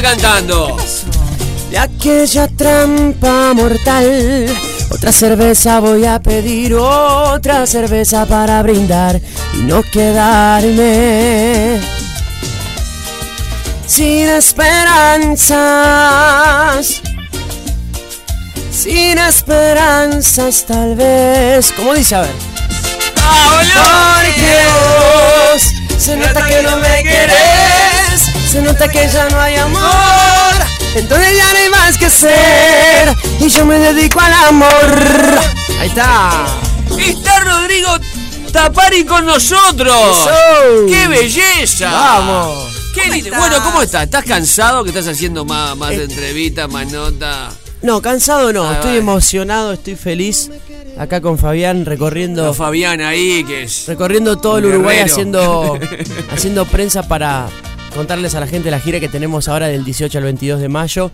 está cantando? De aquella trampa mortal. Otra cerveza voy a pedir, otra cerveza para brindar y no quedarme sin esperanzas. Sin esperanzas tal vez. ¿Cómo dice? A ver. Porque vos se nota que no me querés, se nota que ya no hay amor. Entonces ya no hay más que hacer y yo me dedico al amor. Ahí está. Está Rodrigo Tapari con nosotros. Eso. ¡Qué belleza! Vamos. Qué ¿Cómo lindo. estás? Bueno, ¿cómo estás? ¿Estás cansado que estás haciendo más, más Eh. entrevistas, más notas? No, cansado no, Ah, estoy vale. emocionado, estoy feliz. Acá con Fabián recorriendo Los Fabián ahí, que es. recorriendo todo el Uruguay guerrero. haciendo haciendo prensa para contarles a la gente la gira que tenemos ahora del 18 al 22 de mayo.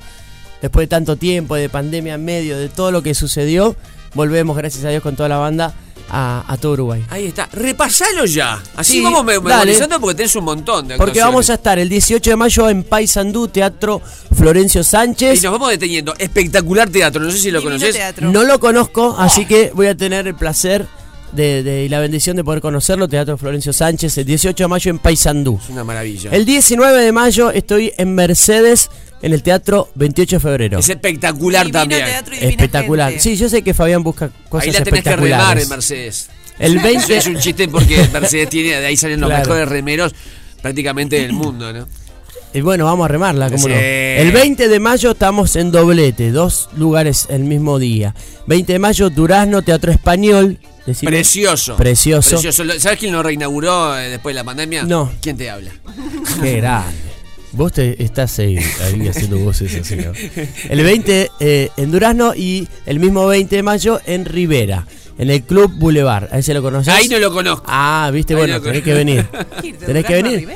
Después de tanto tiempo, de pandemia en medio, de todo lo que sucedió, volvemos, gracias a Dios, con toda la banda a, a todo Uruguay. Ahí está. Repasalo ya. Así Sí, vamos memorizando porque tenés un montón de Porque vamos a estar el 18 de mayo en Paysandú, Teatro Florencio Y Sánchez. nos vamos deteniendo. Espectacular teatro. No sé si lo conoces. No lo conozco, así que voy a tener el placer de, de- y la bendición de poder conocerlo. Teatro Florencio Sánchez, el 18 de mayo en Paysandú. Es una maravilla. El 19 de mayo estoy en Mercedes, en el Teatro 28 de febrero. Es espectacular Divino también. Espectacular. gente. Sí, yo sé que Fabián busca cosas Ahí la tenés que remar en Mercedes. el Eso 20 es un chiste porque Mercedes tiene, de ahí salen los Claro. mejores remeros prácticamente del mundo, ¿no? Y bueno, vamos a remarla, ¿cómo Sí. no? El 20 de mayo estamos en doblete, dos lugares el mismo día. 20 de mayo, Durazno, Teatro Español. Decime. Precioso. Precioso. Precioso. ¿Sabes quién lo reinauguró eh, después de la pandemia? No. ¿Quién te habla? Qué grande. Vos te estás ahí, ahí haciendo voces así, ¿no? El 20 eh, en Durazno y el mismo 20 de mayo en Rivera, en el Club Boulevard. ¿A ese lo conoces? Ahí no lo conozco. Ah, viste, Ahí bueno, tenés que venir. Tenés que venir.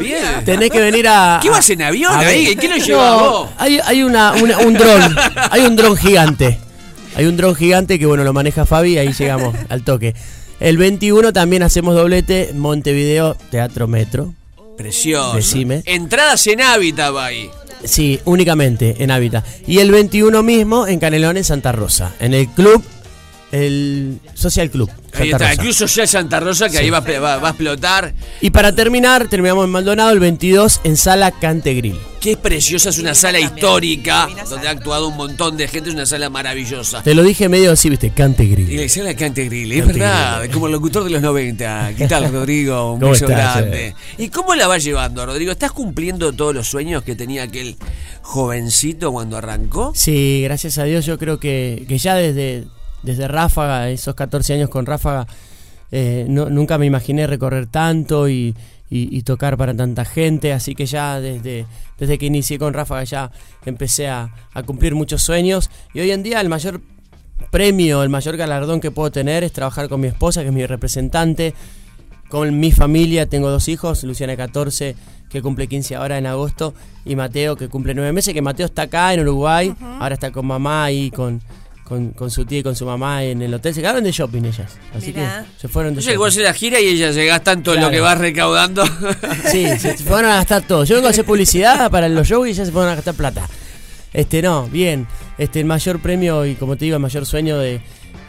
Bien. Tenés que venir a. ¿Qué vas en avión a ahí? ¿Quién lo No, vos? Hay, hay una, una- un dron. Hay un dron gigante. Hay un dron gigante que bueno lo maneja Fabi, ahí llegamos al toque. El 21 también hacemos doblete Montevideo Teatro Metro. Precioso. Decime. Entradas en hábitat va ahí. Sí, únicamente en Hábitat. Y el 21 mismo en Canelones, Santa Rosa. En el club, el Social Club. Ahí Santa está, Rosa. incluso ya Santa Rosa, que ahí va, va- va a explotar. Y para terminar, terminamos en Maldonado el 22 en Sala Cantegril. Qué preciosa, es una sala también. histórica, donde ha actuado un montón de gente, es una sala maravillosa. Te lo dije medio así, viste, Y Cantegril. la sala Cantegril, es Cantegril. verdad, como el locutor de los 90. ¿Qué tal, Rodrigo? Un ¿Cómo beso estás, grande. ¿Y cómo la va llevando, Rodrigo? ¿Estás cumpliendo todos los sueños que tenía aquel jovencito cuando arrancó? Sí, gracias a Dios yo creo que, que ya desde, desde Ráfaga, esos 14 años con Ráfaga, eh, no- nunca me imaginé recorrer tanto y, y- y tocar para tanta gente, así que ya desde, desde que inicié con Ráfaga ya empecé a, a cumplir muchos sueños. Y hoy en día el mayor premio, el mayor galardón que puedo tener es trabajar con mi esposa, que es mi representante, con mi familia, tengo dos hijos, Luciana 14, que cumple 15 ahora en agosto, y Mateo, que cumple 9 meses, que Mateo está acá en Uruguay, ahora está con mamá ahí, con, con, con su tía y con su mamá en el hotel. Se quedaron de shopping ellas, así Mirá. que se fueron de Yo llegó a shopping. hacer la gira y ella llega tanto en lo que va recaudando. Sí, se fueron a gastar todo. Yo vengo a hacer publicidad para los shows y ellas se fueron a gastar plata. Este, no, bien. Este, el mayor premio y como te digo, el mayor sueño de,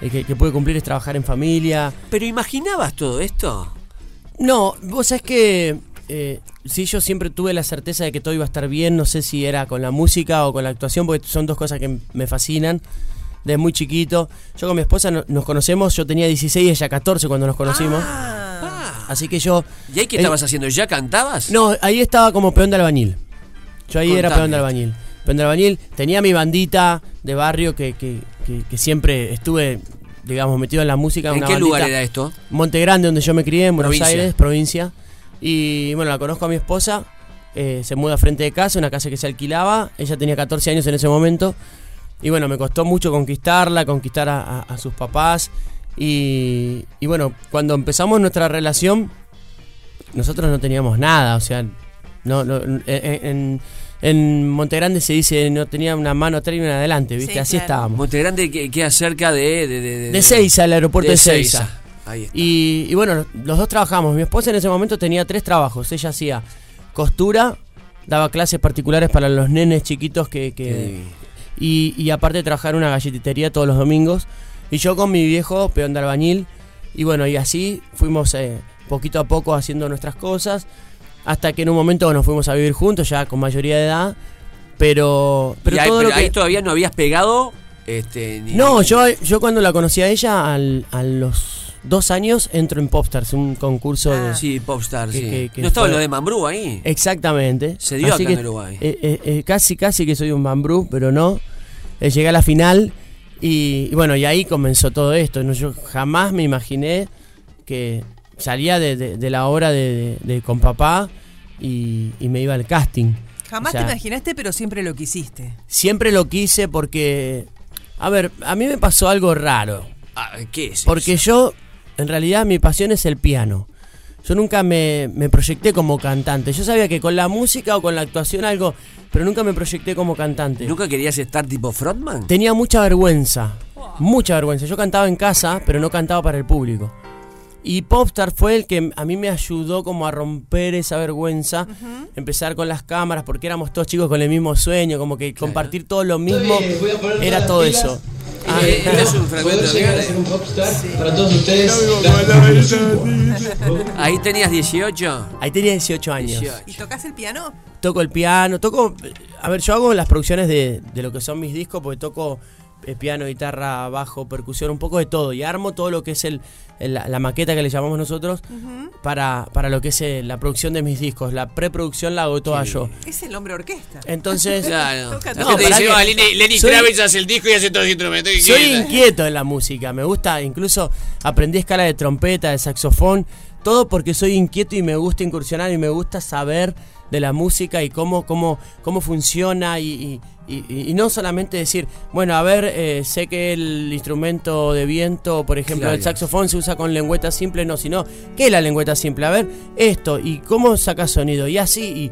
de que, que pude cumplir es trabajar en familia, ¿Pero imaginabas todo esto? No, vos sabés que eh, sí, yo siempre tuve la certeza de que todo iba a estar bien, no sé si era con la música o con la actuación, porque son dos cosas que me fascinan. Desde muy chiquito. Yo con mi esposa no- nos conocemos, yo tenía 16 y ella 14 cuando nos conocimos. Ah, Así que yo... ¿Y ahí qué Eh, estabas haciendo? ¿Ya cantabas? No, ahí estaba como peón de albañil. Yo ahí era peón de albañil. Peón de albañil. Tenía mi bandita de barrio que, que, que- que siempre estuve, digamos, metido en la música. ¿En una qué lugar era esto? Monte Grande, donde yo me crié, en Buenos Provincia. Aires, provincia. Y bueno, la conozco a mi esposa. eh, se muda frente de casa, una casa que se alquilaba. Ella tenía 14 años en ese momento. Y bueno, me costó mucho conquistarla, conquistar a, a- a sus papás. Y, y bueno, cuando empezamos nuestra relación, nosotros no teníamos nada. O sea, no, no- en, en, en Monte Grande se dice no tenía una mano atrás y una adelante, ¿viste? Sí, Así claro. estábamos. Monte Grande que queda cerca de... De, de, De Seiza, el aeropuerto de, Seiza. Seiza. Ahí está. Y, y bueno, los dos trabajamos. Mi esposa en ese momento tenía tres trabajos. Ella hacía costura daba clases particulares para los nenes chiquitos que... que- Que- y, y aparte trabajar en una galletitería todos los domingos. Y yo con mi viejo, peón de albañil. Y bueno, y así fuimos eh, poquito a poco haciendo nuestras cosas. Hasta que en un momento nos fuimos a vivir juntos, ya con mayoría de edad. Pero, pero ahí, todo pero lo que... ahí todavía no habías pegado. Este, ni- No, yo, yo cuando la conocí a ella, al- a los dos años, entro en Popstars, un concurso de... Ah. Sí, Popstar, Que- sí. que- que ¿No estaba fue- lo de Mambrú ahí? Exactamente. Se dio Así acá en que, Uruguay. eh, eh, eh, casi, casi que soy un bambrú, pero no. Eh, llegué a la final y, y bueno, y ahí comenzó todo esto. ¿no? Yo jamás me imaginé que salía de, de- de la obra de, de- de con papá y, y me iba al casting. Jamás O sea, te imaginaste, pero siempre lo quisiste. Siempre lo quise porque, a ver, a mí me pasó algo raro. Ah, ¿Qué es? Porque eso? yo, en realidad, mi pasión es el piano. Yo nunca me, me proyecté como cantante. Yo sabía que con la música o con la actuación algo, pero nunca me proyecté como cantante. ¿Nunca querías estar tipo frontman? Tenía mucha vergüenza, mucha vergüenza. Yo cantaba en casa, pero no cantaba para el público. Y Popstar fue el que a mí me ayudó como a romper esa vergüenza, empezar con las cámaras, porque éramos todos chicos con el mismo sueño, como que compartir todo lo mismo, era todo eso. Ah, Eh, este es un fragmento Poder de llegar a Gale. ser un popstar para todos ustedes. Ahí tenías 18. ahí tenía 18 años. 18. ¿Y tocas el piano? Toco el piano, toco... A ver, yo hago las producciones de, de lo que son mis discos, porque toco piano, guitarra, bajo, percusión, un poco de todo. Y armo todo lo que es el, el- la, la maqueta que le llamamos nosotros para, para lo que es eh, la producción de mis discos. La preproducción la hago toda yo. Es el hombre orquesta. Entonces, Claro. Dice, que- "Ah, Lenny, Lenny soy- Kravitz hace el disco y hace todos los instrumentos. que soy quiera". inquieto en la música. Me gusta, incluso aprendí escala de trompeta, de saxofón. Todo porque soy inquieto y me gusta incursionar y me gusta saber de la música y cómo, cómo, cómo funciona y, y- y- y no solamente decir, bueno, a ver, eh, sé que el instrumento de viento, por ejemplo, el saxofón se usa con lengüeta simple, no, sino, ¿qué es la lengüeta simple? A ver, esto, y cómo saca sonido, y así, y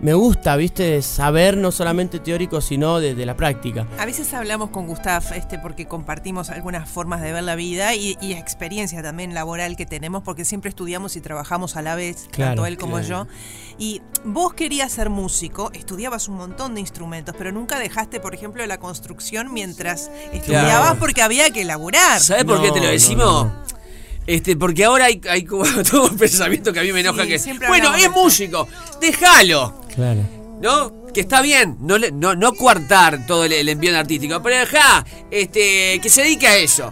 me gusta, viste, saber no solamente teórico, sino de, de la práctica. A veces hablamos con Gustav este, porque compartimos algunas formas de ver la vida y, y experiencia también laboral que tenemos, porque siempre estudiamos y trabajamos a la vez, Claro, tanto él como claro. yo. Y vos querías ser músico, estudiabas un montón de instrumentos, pero nunca dejaste, por ejemplo, la construcción mientras estudiabas Claro. porque había que laburar. ¿Sabes por qué te lo decimos? no, no. Este, porque ahora hay, hay como todo un pensamiento que a mí me enoja Sí, que bueno, es músico, déjalo, Claro. ¿no? Que está bien, no no, no coartar todo el, el envío artístico, pero deja, este, que se dedique a eso.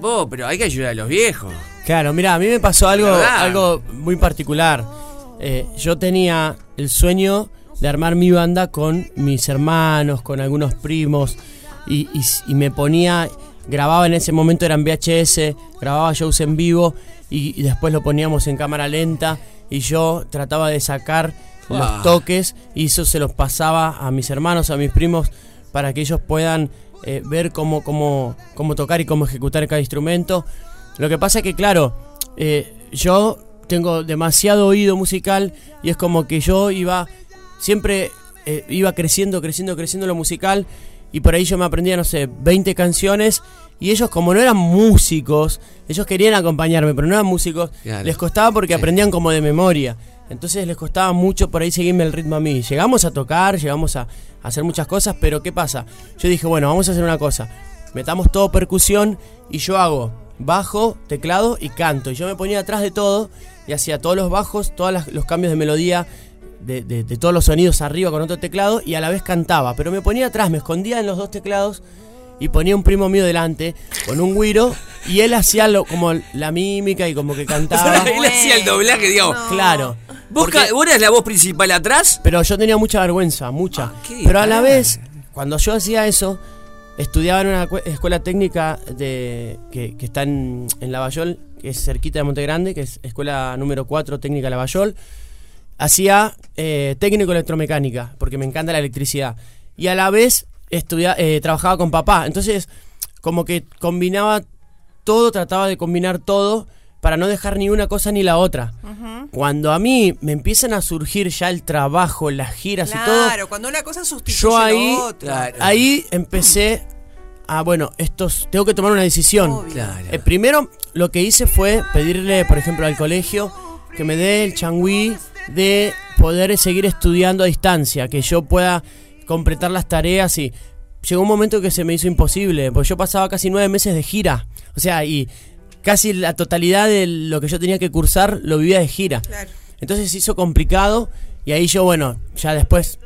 Vos, pero hay que ayudar a los viejos. Claro, mira, a mí me pasó algo, algo muy particular. Eh, yo tenía el sueño de armar mi banda con mis hermanos, con algunos primos, y, y s- y me ponía, grababa en ese momento, eran VHS, grababa shows en vivo, y, y después lo poníamos en cámara lenta, y yo trataba de sacar Wow. los toques, y eso se los pasaba a mis hermanos, a mis primos, para que ellos puedan eh, ver cómo, cómo, cómo tocar y cómo ejecutar cada instrumento. Lo que pasa es que, claro, eh, yo tengo demasiado oído musical y es como que yo iba, siempre eh, iba creciendo, creciendo, creciendo lo musical y por ahí yo me aprendía, no sé, 20 canciones y ellos como no eran músicos, ellos querían acompañarme, pero no eran músicos, Claro. les costaba porque Sí. aprendían como de memoria. Entonces les costaba mucho por ahí seguirme el ritmo a mí. Llegamos a tocar, llegamos a, a hacer muchas cosas, pero ¿qué pasa? Yo dije, bueno, vamos a hacer una cosa. Metamos todo percusión y yo hago bajo, teclado y canto. Y yo me ponía atrás de todo y hacía todos los bajos, todos los cambios de melodía, de, de- de todos los sonidos arriba con otro teclado y a la vez cantaba. Pero me ponía atrás, me escondía en los dos teclados y ponía un primo mío delante con un güiro y él hacía lo, como la mímica y como que cantaba. Él hacía el doblaje, digamos. No. Claro. ¿Vos, Porque- vos eras la voz principal atrás? pero yo tenía mucha vergüenza, mucha. Ah, pero a la vez, cuando yo hacía eso, estudiaba en una cue- escuela técnica de, que, que está en, en Lavallol, que es cerquita de Monte Grande, que es escuela número 4 técnica Lavallol. Hacía eh, técnico electromecánica, porque me encanta la electricidad. Y a la vez estudia, eh, trabajaba con papá. Entonces, como que combinaba todo, trataba de combinar todo para no dejar ni una cosa ni la otra. Cuando a mí me empiezan a surgir ya el trabajo, las giras y todo, Claro, cuando una cosa sustituye yo ahí, lo otro. Claro. ahí empecé a, bueno, estos, tengo que tomar una decisión. Claro. Eh, primero, lo que hice fue pedirle, por ejemplo, al colegio que me dé el changüí de poder seguir estudiando a distancia, que yo pueda completar las tareas y llegó un momento que se me hizo imposible, porque yo pasaba casi nueve meses de gira, o sea, y casi la totalidad de lo que yo tenía que cursar lo vivía de gira. Entonces se hizo complicado y ahí yo, bueno, ya después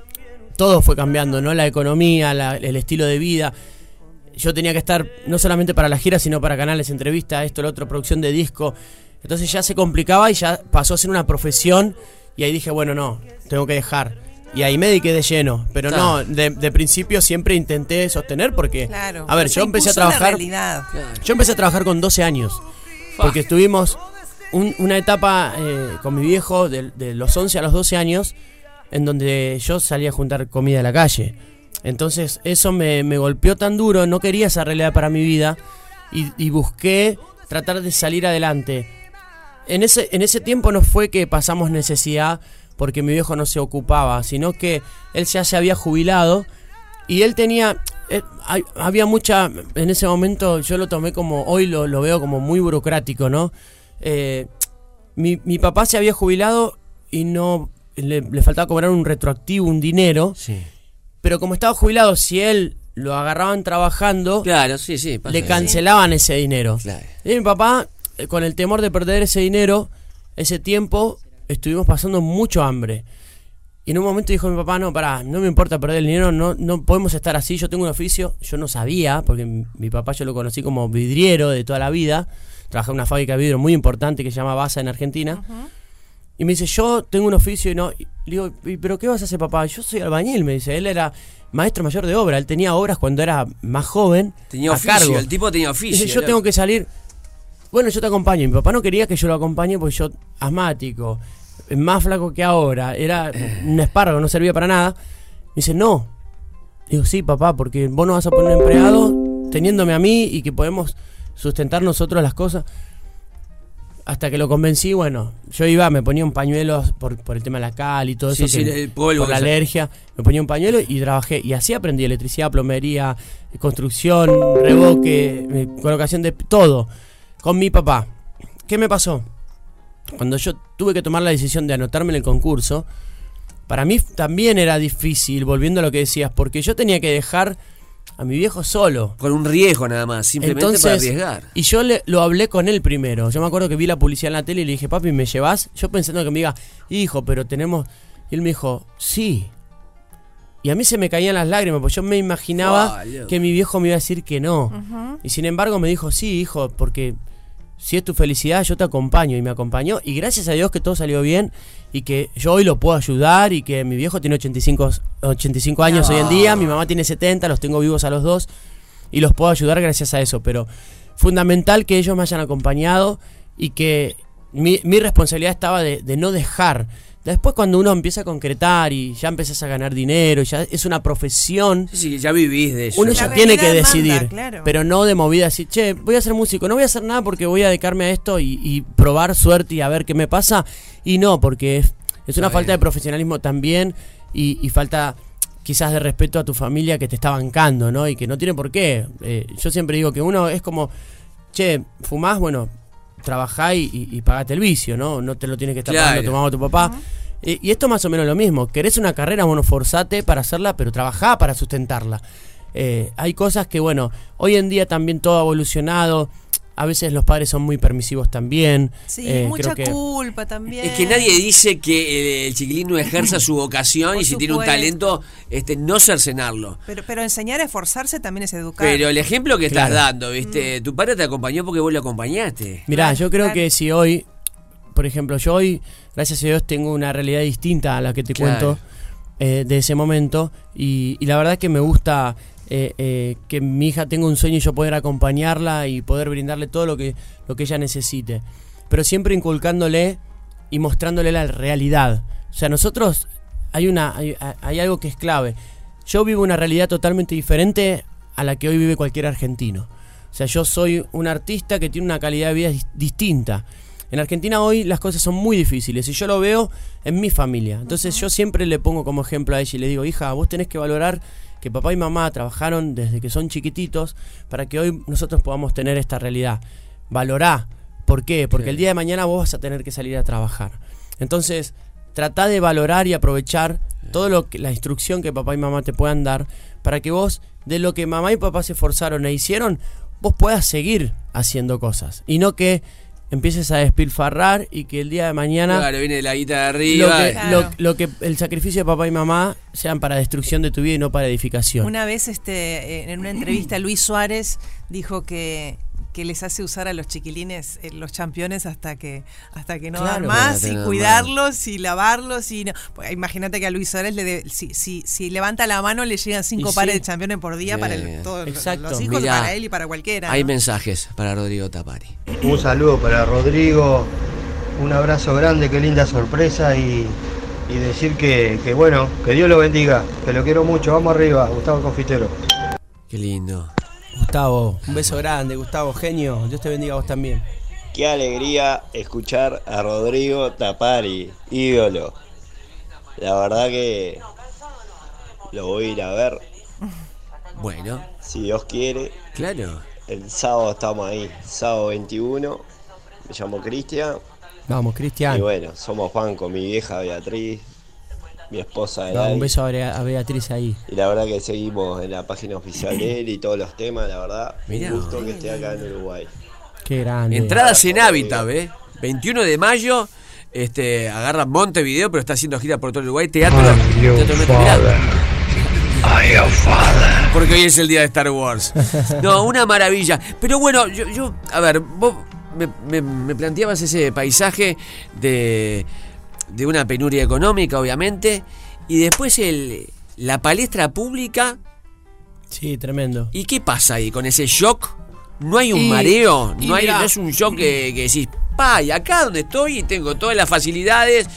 todo fue cambiando, ¿no? La economía, el estilo de vida. Yo tenía que estar no solamente para la gira, sino para canales, entrevistas, esto, lo otro, producción de disco. Entonces ya se complicaba y ya pasó a ser una profesión y ahí dije, bueno, no, tengo que dejar. Y ahí me dediqué de lleno, pero no, de, principio siempre intenté sostener porque, a ver, yo empecé a trabajar, yo empecé a trabajar con 12 años, porque estuvimos una etapa eh, con mi viejo de, los 11 a los 12 años, en donde yo salía a juntar comida de la calle. Entonces eso me, golpeó tan duro, no quería esa realidad para mi vida y, busqué tratar de salir adelante. En ese, en ese tiempo no fue que pasamos necesidad porque mi viejo no se ocupaba, sino que él ya se había jubilado y él tenía, eh, había mucha, en ese momento yo lo tomé como, hoy lo, lo veo como muy burocrático, ¿no? Eh, mi, mi, papá se había jubilado y no le, faltaba cobrar un retroactivo, un dinero. Pero como estaba jubilado, si él lo agarraban trabajando, claro, sí, sí, le cancelaban ese dinero. Y mi papá, con el temor de perder ese dinero, ese tiempo, estuvimos pasando mucho hambre. Y en un momento dijo mi papá, no, pará, no me importa perder el dinero, no, no podemos estar así, yo tengo un oficio, yo no sabía, porque mi, papá yo lo conocí como vidriero de toda la vida, trabajé en una fábrica de vidrio muy importante que se llama Basa en Argentina, y me dice, yo tengo un oficio y no, le digo, ¿pero qué vas a hacer papá? Yo soy albañil, me dice, él era maestro mayor de obra, él tenía obras cuando era más joven. Tenía oficio, el tipo tenía oficio. Dice, yo tengo que salir, bueno, yo te acompaño, mi papá no quería que yo lo acompañe porque yo, asmático, más flaco que ahora, era un espárrago, no servía para nada. Me dice, no. Digo, sí, papá, porque vos no vas a poner un empleado teniéndome a mí y que podemos sustentar nosotros las cosas. Hasta que lo convencí, bueno, yo iba, me ponía un pañuelo por, el tema de la cal y todo eso, por la alergia, me ponía un pañuelo y trabajé. Y así aprendí electricidad, plomería, construcción, reboque, eh, colocación de todo, con mi papá. ¿Qué me pasó? cuando yo tuve que tomar la decisión de anotarme en el concurso, para mí también era difícil, volviendo a lo que decías, porque yo tenía que dejar a mi viejo solo. Con un riesgo nada más, simplemente para arriesgar. Y yo le, lo hablé con él primero. Yo me acuerdo que vi la publicidad en la tele y le dije, papi, ¿me llevas? Yo pensando que me diga, hijo, pero tenemos... Y él me dijo, sí. Y a mí se me caían las lágrimas, porque yo me imaginaba que mi viejo me iba a decir que no. Y sin embargo me dijo, sí, hijo, porque si es tu felicidad, yo te acompaño. Y me acompañó. Y gracias a Dios que todo salió bien y que yo hoy lo puedo ayudar y que mi viejo tiene 85, 85 años hoy en día, mi mamá tiene 70, los tengo vivos a los dos y los puedo ayudar gracias a eso. Pero fundamental que ellos me hayan acompañado y que mi, responsabilidad estaba de, de no dejar Después cuando uno empieza a concretar y ya empiezas a ganar dinero, ya es una profesión. Sí, ya vivís de eso. Uno ya tiene que decidir, pero no de movida así, che, voy a ser músico, no voy a hacer nada porque voy a dedicarme a esto y, probar suerte y a ver qué me pasa. Y no, porque es, es una falta de profesionalismo también y, falta quizás de respeto a tu familia que te está bancando, ¿no? Y que no tiene por qué. Eh, yo siempre digo que uno es como, che, fumás, bueno, trabajá y, pagate el vicio, ¿no? No te lo tiene que estar pagando tu mamá o tu papá. y esto más o menos lo mismo. Querés una carrera, bueno, forzate para hacerla, pero trabajá para sustentarla. Eh, hay cosas que, bueno, hoy en día también todo ha evolucionado. A veces los padres son muy permisivos también. Sí, eh, mucha culpa también. Es que nadie dice que el chiquilín no ejerza su vocación y si tiene un talento, este, no cercenarlo. Pero, pero enseñar a esforzarse también es educar. Pero el ejemplo que estás dando, ¿viste? Mm. Tu padre te acompañó porque vos lo acompañaste. Mirá, yo creo que si hoy, por ejemplo, yo hoy, gracias a Dios, tengo una realidad distinta a la que te cuento eh, de ese momento y, y la verdad es que me gusta eh, eh, que mi hija tenga un sueño y yo poder acompañarla y poder brindarle todo lo que, lo que ella necesite. Pero siempre inculcándole y mostrándole la realidad. O sea, nosotros hay, una, hay, algo que es clave. Yo vivo una realidad totalmente diferente a la que hoy vive cualquier argentino. O sea, yo soy un artista que tiene una calidad de vida distinta. En Argentina hoy las cosas son muy difíciles y yo lo veo en mi familia. Entonces yo siempre le pongo como ejemplo a ella y le digo, hija, vos tenés que valorar que papá y mamá trabajaron desde que son chiquititos para que hoy nosotros podamos tener esta realidad. Valorá. ¿Por qué? Porque el día de mañana vos vas a tener que salir a trabajar. Entonces, Tratá de valorar y aprovechar todo lo que la instrucción que papá y mamá te puedan dar para que vos de lo que mamá y papá se esforzaron e hicieron, vos puedas seguir haciendo cosas y no que empieces a despilfarrar y que el día de mañana Claro, viene la guita de lo arriba. que, Claro. lo- lo que el sacrificio de papá y mamá sean para destrucción de tu vida y no para edificación. Una vez este, en una entrevista Luis Suárez dijo que que les hace usar a los chiquilines eh, los championes hasta que hasta que no dan más y cuidarlos y lavarlos y no. Pues, imagínate que a Luis Suárez le de- si, si, si levanta la mano le llegan cinco Y pares sí. de championes por día para el- todos los- Exacto. los hijos Mirá, para él y para cualquiera Hay ¿no? mensajes para Rodrigo Tapari. Un saludo para Rodrigo, un abrazo grande, qué linda sorpresa y, y decir que, que bueno, que Dios lo bendiga, que lo quiero mucho, vamos arriba, Gustavo Confitero. Qué lindo. Gustavo, un beso grande, Gustavo, genio. Dios te bendiga a vos también. Qué alegría escuchar a Rodrigo Tapari, ídolo. La verdad que lo voy a ir a ver, Bueno, si Dios quiere. claro. El sábado estamos ahí, sábado 21. Me llamo Cristian. Vamos, Cristian. Y bueno, somos fan con mi vieja Beatriz, mi esposa Elay. un beso a Bea- a Beatriz ahí. Y la verdad que seguimos en la página oficial de él y todos los temas, la verdad. Mirá. Un gusto que esté acá en Uruguay. Qué grande. Entradas en hábitat, ¿eh? 21 de mayo. Este, agarra Montevideo, pero está haciendo gira por todo Uruguay. Teatro. teatro. Porque hoy es el día de Star Wars. No, una maravilla. Pero bueno, yo, yo a ver, vos me, me- me planteabas ese paisaje de, de una penuria económica, obviamente, y después el, la palestra pública. Sí, tremendo. ¿Y qué pasa ahí con ese shock? ¿No hay un Y- mareo? y ¿No, hay, mirá- no es un shock que, que decís, pa, y acá donde estoy tengo todas las facilidades,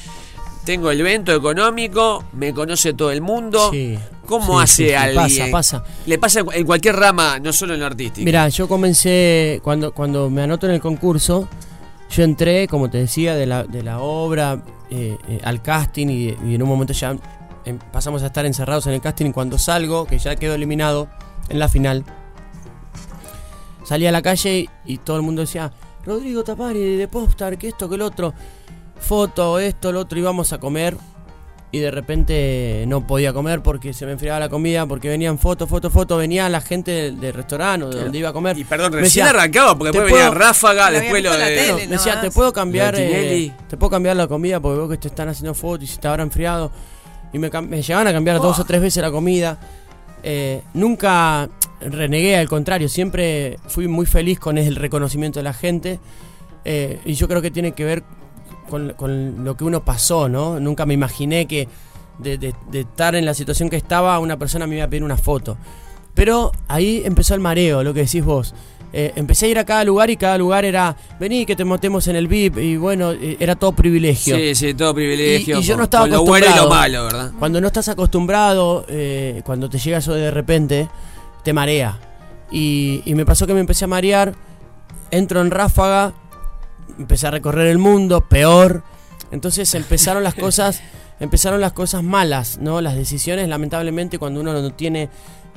tengo el evento económico, me conoce todo el mundo. Sí. ¿Cómo Sí, hace sí, alguien? pasa, pasa. Le pasa en- en cualquier rama, no solo en lo artístico. Mira, yo comencé, cuando, cuando me anoto en el concurso, yo entré, como te decía, de la, de la obra eh, eh, al casting y, y en un momento ya em, pasamos a estar encerrados en el casting y cuando salgo, que ya quedo eliminado en la final, salí a la calle y, y todo el mundo decía, Rodrigo Tapari de Popstar, que esto, que el otro, foto, esto, lo otro, íbamos a comer. Y de repente no podía comer porque se me enfriaba la comida, porque venían fotos, fotos, fotos, venía la gente del, del restaurante o de donde iba a comer. Y perdón, Me recién decía, arrancaba, porque "¿Te después venía puedo- Ráfaga, Lo después lo de... tele. me decía, te puedo cambiar, eh, te puedo cambiar la comida porque veo que te están haciendo fotos y se te habrá enfriado. Y me, me llegaban a cambiar dos o tres veces la comida. Eh, nunca renegué, al contrario, siempre fui muy feliz con el reconocimiento de la gente. Eh, y yo creo que tiene que ver con, con lo que uno pasó, ¿no? Nunca me imaginé que de, de- de estar en la situación que estaba, una persona me iba a pedir una foto. Pero ahí empezó el mareo, lo que decís vos. Eh, empecé a ir a cada lugar y cada lugar era, vení que te motemos en el VIP y bueno, eh, era todo privilegio. Sí, sí, todo privilegio. Y- y yo no estaba con lo bueno y lo acostumbrado. malo, ¿verdad? Cuando no estás acostumbrado, eh, cuando te llega eso de repente, te marea. Y, y me pasó que me empecé a marear, entro en ráfaga, empecé a recorrer el mundo, peor. Entonces empezaron las cosas, empezaron las cosas malas, ¿no? Las decisiones, lamentablemente, cuando uno no tiene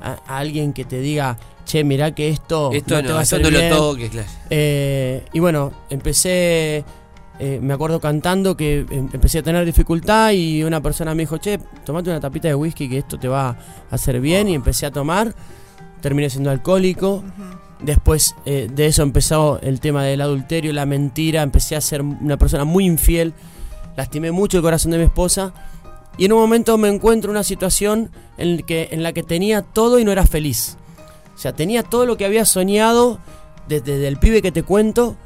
a, a alguien que te diga, che, mirá que esto, Esto no, te va a esto hacer no lo bien". toques, claro. Eh, y bueno, empecé, eh, me acuerdo cantando que em- empecé a tener dificultad y una persona me dijo, che, tomate una tapita de whisky que esto te va a hacer bien y empecé a tomar, terminé siendo alcohólico. Después eh, de eso empezó el tema del adulterio, la mentira, empecé a ser una persona muy infiel, lastimé mucho el corazón de mi esposa y en un momento me encuentro en una situación en, que, en la que tenía todo y no era feliz. O sea, tenía todo lo que había soñado desde, el pibe que te cuento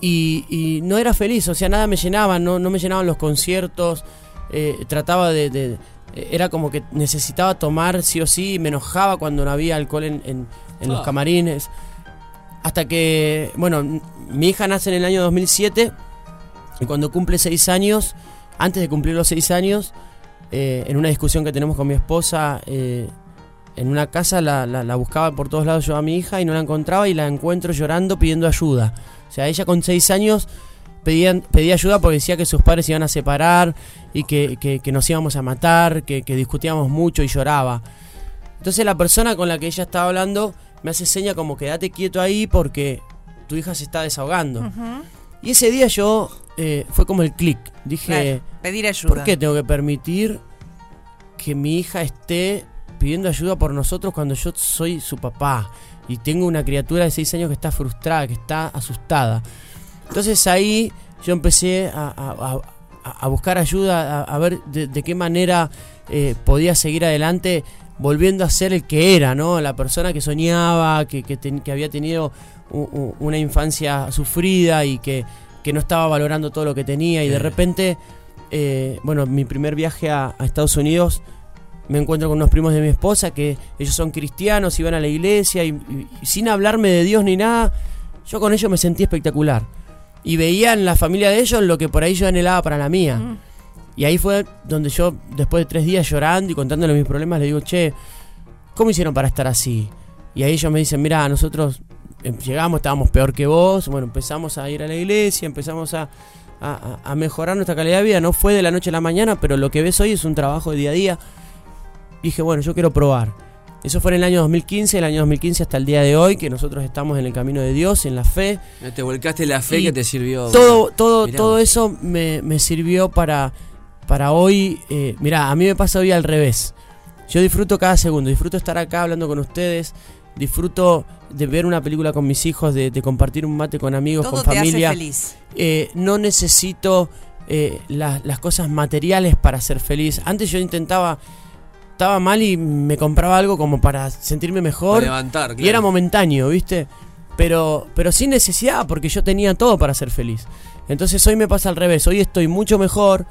y, no era feliz, o sea, nada me llenaba, no, me llenaban los conciertos, eh, trataba de, de- Era como que necesitaba tomar sí o sí, me enojaba cuando no había alcohol en- en los Ah. camarines. Hasta que, bueno, mi hija nace en el año 2007 y cuando cumple seis años, antes de cumplir los seis años, eh, en una discusión que tenemos con mi esposa, eh, en una casa la, la- la buscaba por todos lados yo a mi hija y no la encontraba y la encuentro llorando pidiendo ayuda. O sea, ella con seis años pedía, pedía ayuda porque decía que sus padres se iban a separar y que, que- que nos íbamos a matar, que, que discutíamos mucho y lloraba. Entonces la persona con la que ella estaba hablando me hace seña como quédate quieto ahí porque tu hija se está desahogando. Y ese día yo eh, fue como el clic. Dije, Claro, pedir ayuda. ¿por qué tengo que permitir que mi hija esté pidiendo ayuda por nosotros cuando yo soy su papá? Y tengo una criatura de 6 años que está frustrada, que está asustada. Entonces ahí yo empecé a, a- a- a buscar ayuda, a, a ver de, de qué manera eh, podía seguir adelante volviendo a ser el que era, ¿no? La persona que soñaba, que, que ten- que había tenido u- u- una infancia sufrida y que, que no estaba valorando todo lo que tenía y de repente, eh, bueno, mi primer viaje a, a Estados Unidos me encuentro con unos primos de mi esposa que ellos son cristianos, iban a la iglesia y, y- y sin hablarme de Dios ni nada, yo con ellos me sentí espectacular. Y veía en la familia de ellos lo que por ahí yo anhelaba para la mía. Mm. Y ahí fue donde yo, después de tres días llorando y contándole mis problemas, le digo, che, ¿cómo hicieron para estar así? Y ahí ellos me dicen, mira, nosotros eh, llegamos, estábamos peor que vos, bueno, empezamos a ir a la iglesia, empezamos a, a- a mejorar nuestra calidad de vida, no fue de la noche a la mañana, pero lo que ves hoy es un trabajo de día a día. Dije, bueno, yo quiero probar. Eso fue en el año 2015, el año 2015 hasta el día de hoy, que nosotros estamos en el camino de Dios, en la fe, No te volcaste la fe Y que te sirvió. todo, todo, Mirá todo vos. eso me, me sirvió para, para hoy. Eh, mirá, a mí me pasa hoy al revés. Yo disfruto cada segundo, disfruto estar acá hablando con ustedes, disfruto de ver una película con mis hijos, de, de compartir un mate con amigos, Todo con te familia. hace feliz. Eh, no necesito eh, la- las cosas materiales para ser feliz. Antes yo intentaba, estaba mal y me compraba algo como para sentirme Para mejor. levantar, Y era claro. momentáneo, ¿viste? Pero, pero sin necesidad, porque yo tenía todo para ser feliz. Entonces hoy me pasa al revés. Hoy estoy mucho mejor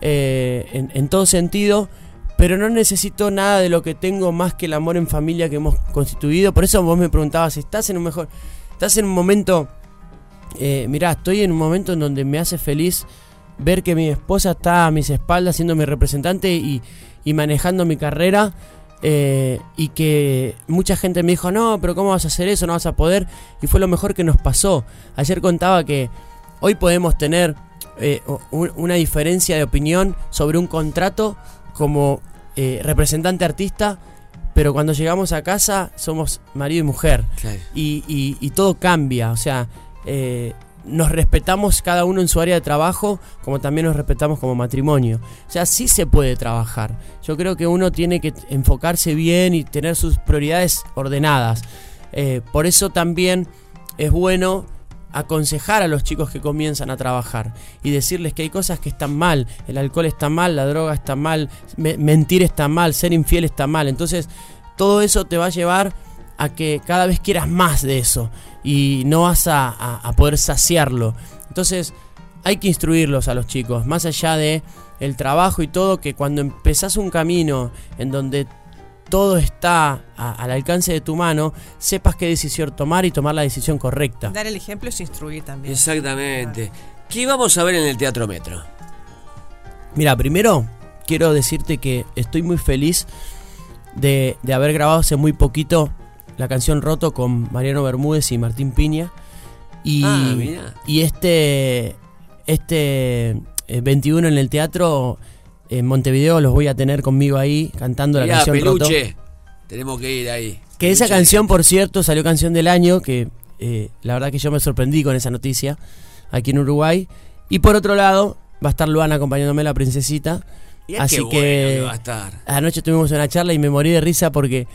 eh, en, todo sentido, pero no necesito nada de lo que tengo más que el amor en familia que hemos constituido. Por eso vos me preguntabas, ¿estás en un mejor... ¿Estás en un momento... Eh, mirá, estoy en un momento en donde me hace feliz ver que mi esposa está a mis espaldas siendo mi representante y, y manejando mi carrera. eh, y que mucha gente me dijo, no, pero ¿cómo vas a hacer eso? No vas a poder. Y fue lo mejor que nos pasó. Ayer contaba que hoy podemos tener eh, un- una diferencia de opinión sobre un contrato como eh, representante artista, pero cuando llegamos a casa somos marido y mujer Claro. y, y- y todo cambia. O sea, eh, nos respetamos cada uno en su área de trabajo, como también nos respetamos como matrimonio. O sea, sí se puede trabajar. Yo creo que uno tiene que enfocarse bien y tener sus prioridades ordenadas. Por eso también es bueno aconsejar a los chicos que comienzan a trabajar y decirles que hay cosas que están mal, el alcohol está mal, la droga está mal, me- mentir está mal, ser infiel está mal. Entonces, todo eso te va a llevar a que cada vez quieras más de eso y no vas a, a- a poder saciarlo. Entonces, hay que instruirlos a los chicos, más allá de el trabajo y todo, que cuando empezás un camino en donde todo está a- al alcance de tu mano, sepas qué decisión tomar y tomar la decisión correcta. Dar el ejemplo es instruir también. Exactamente. ¿Qué vamos a ver en el Teatro Metro? Mira, primero quiero decirte que estoy muy feliz de, de haber grabado hace muy poquito la canción Roto con Mariano Bermúdez y Martín Piña. Y, Ah, y este, este eh, 21 en el teatro en Montevideo los voy a tener conmigo ahí cantando la canción Roto. Peluche. Tenemos que ir ahí. Que esa canción, por cierto, salió canción del año, que eh, la verdad que yo me sorprendí con esa noticia aquí en Uruguay. Y por otro lado, va a estar Luana acompañándome la princesita. Mirá Así que- que va a estar. Anoche tuvimos una charla y me morí de risa porque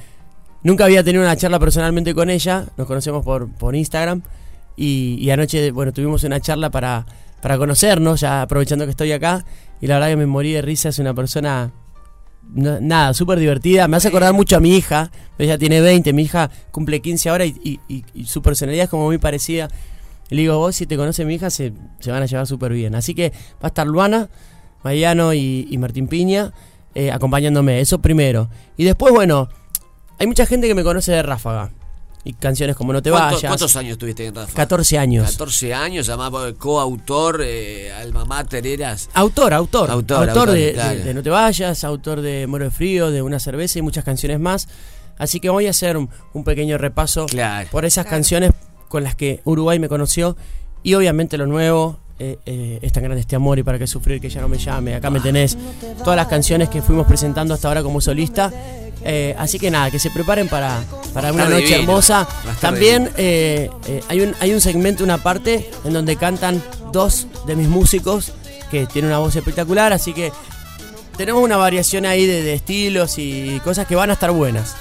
nunca había tenido una charla personalmente con ella. Nos conocemos por, por Instagram. Y, y anoche, bueno, tuvimos una charla para, para conocernos, ya aprovechando que estoy acá. Y la verdad que me morí de risa. Es una persona, no- nada, súper divertida. Me hace acordar mucho a mi hija. Ella tiene 20, mi hija cumple 15 ahora y, y- su personalidad es como muy parecida. Le digo, vos si te conoce mi hija se, se van a llevar súper bien. Así que va a estar Luana, Mariano y, y Martín Piña eh, acompañándome. Eso primero. Y después, bueno, hay mucha gente que me conoce de Ráfaga. Y canciones como No te ¿Cuánto- vayas. ¿Cuántos años tuviste en Rafa? 14 años. 14 años, llamaba coautor, eh, alma mater eras. Autor, autor. Autor, Autor, autor, de, claro. de- de No te vayas, autor de Moro de Frío, de Una cerveza y muchas canciones más. Así que voy a hacer un, un pequeño repaso Claro. por esas Claro. canciones con las que Uruguay me conoció. Y obviamente lo nuevo, eh, eh, es tan grande este amor y para qué sufrir que ya no me llame, acá me tenés, todas las canciones que fuimos presentando hasta ahora como solista. Eh, así que nada, que se preparen para, para una noche divino, hermosa. También hay, un, hay un segmento, una parte en donde cantan dos de mis músicos que tienen una voz espectacular, así que tenemos una variación ahí de, de estilos y cosas que van a estar buenas.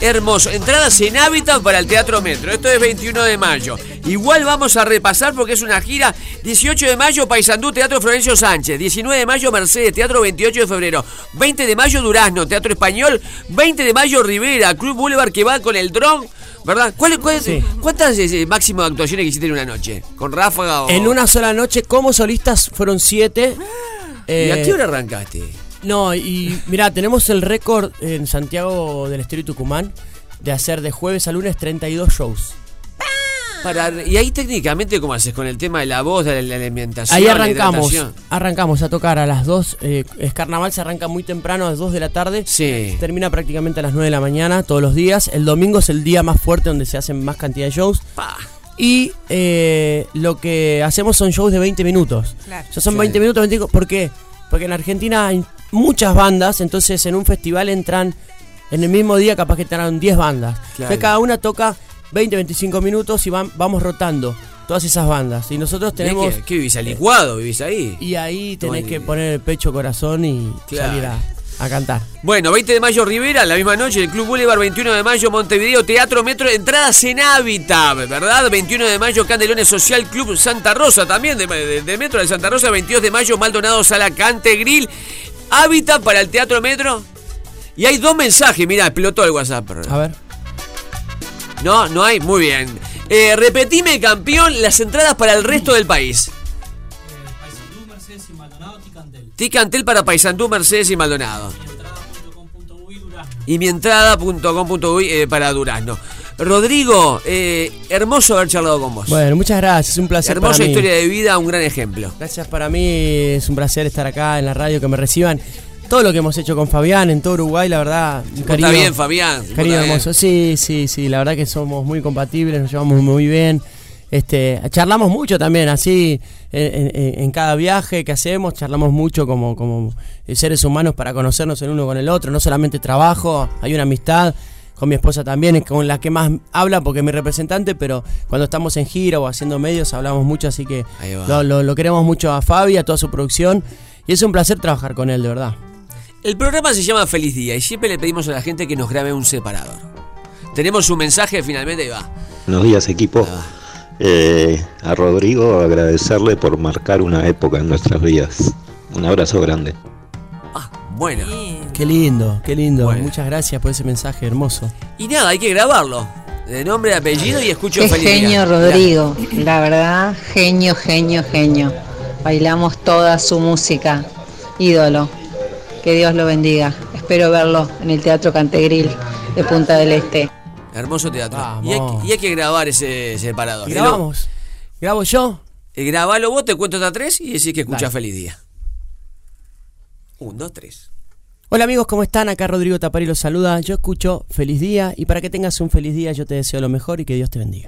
Hermoso. Entradas en hábitat para el Teatro Metro. Esto es 21 de mayo. Igual vamos a repasar porque es una gira. 18 de mayo, Paysandú, Teatro Florencio Sánchez. 19 de mayo, Mercedes, Teatro 28 de febrero. 20 de mayo, Durazno, Teatro Español. 20 de mayo, Rivera, Club Boulevard que va con el dron. ¿Verdad? ¿Cuál, cuál- Sí. ¿Cuántas eh, máximo de actuaciones que hiciste en una noche? ¿Con ráfaga o.? En una sola noche, como solistas, fueron siete. ¿Y Eh, a qué hora arrancaste? No, y mirá, tenemos el récord en Santiago del Estero y Tucumán de hacer de jueves a lunes 32 shows. Para, y ahí técnicamente, ¿cómo haces? Con el tema de la voz, de la alimentación. Ahí arrancamos, arrancamos a tocar a las 2. eh, es carnaval, se arranca muy temprano, a las 2 de la tarde. Sí. Termina prácticamente a las 9 de la mañana todos los días. El domingo es el día más fuerte donde se hacen más cantidad de shows. Pa. Y eh, lo que hacemos son shows de 20 minutos. Claro. Ya son Sí. 20 minutos, 25. ¿Por qué? Porque en Argentina hay muchas bandas, entonces en un festival entran, en el mismo día capaz que entraron 10 bandas. Claro. Entonces cada una toca 20, 25 minutos y van, vamos rotando todas esas bandas. Y nosotros tenemos... que- ¿Qué vivís al licuado? ¿Vivís ahí? Y ahí tenés que poner el pecho, corazón y Claro. salir a, a cantar. Bueno, 20 de mayo Rivera, la misma noche, el Club Boulevard, 21 de mayo Montevideo, Teatro Metro, entradas en hábitat, ¿verdad? 21 de mayo Candelones Social Club Santa Rosa, también de, de- de Metro de Santa Rosa, 22 de mayo Maldonado Sala Grill, hábitat para el Teatro Metro. Y hay dos mensajes, mira, explotó el WhatsApp. A ver. No, no hay, muy bien. Eh, repetime, campeón, las entradas para el resto del país. Paysandú, Mercedes y Maldonado, Ticantel. Ticantel para Paysandú, Mercedes y Maldonado. Entrada.com.uy y mientrada.com.uy eh, para Durazno. Rodrigo, eh, hermoso haber charlado con vos. Bueno, muchas gracias, es un placer Hermosa para mí. historia de vida, un gran ejemplo. Gracias para mí, es un placer estar acá en la radio, que me reciban. Todo lo que hemos hecho con Fabián en todo Uruguay, la verdad, un Vos cariño, Está bien, Fabián. cariño bien. hermoso. Sí, sí, sí, la verdad que somos muy compatibles, nos llevamos muy bien. Este, charlamos mucho también, así en, en- en cada viaje que hacemos, charlamos mucho como, como seres humanos para conocernos el uno con el otro, no solamente trabajo, hay una amistad. Con mi esposa también, es con la que más habla porque es mi representante, pero cuando estamos en gira o haciendo medios hablamos mucho, así que lo- lo queremos mucho a Fabi, a toda su producción, y es un placer trabajar con él, de verdad. El programa se llama Feliz Día y siempre le pedimos a la gente que nos grabe un separador. Tenemos un mensaje, finalmente y va. Buenos días equipo. Eh, a Rodrigo agradecerle por marcar una época en nuestras vidas. Un abrazo grande. Ah, bueno. Qué lindo, qué lindo. Bueno. Muchas gracias por ese mensaje hermoso. Y nada, hay que grabarlo. De nombre, apellido y escucho Qué Feliz genio Día. Rodrigo, la verdad, genio, genio, genio. Bailamos toda su música, ídolo. Que Dios lo bendiga. Espero verlo en el Teatro Cantegril de Punta del Este. Hermoso teatro. Y hay, que- y hay que grabar ese separador. ¿Y grabamos? ¿Grabo yo? Eh, grabalo vos, te cuento hasta tres y decís que escuchás Dale. Feliz Día. Un, dos, tres. Hola amigos, ¿cómo están? Acá Rodrigo Tapari los saluda. Yo escucho Feliz Día y para que tengas un feliz día yo te deseo lo mejor y que Dios te bendiga.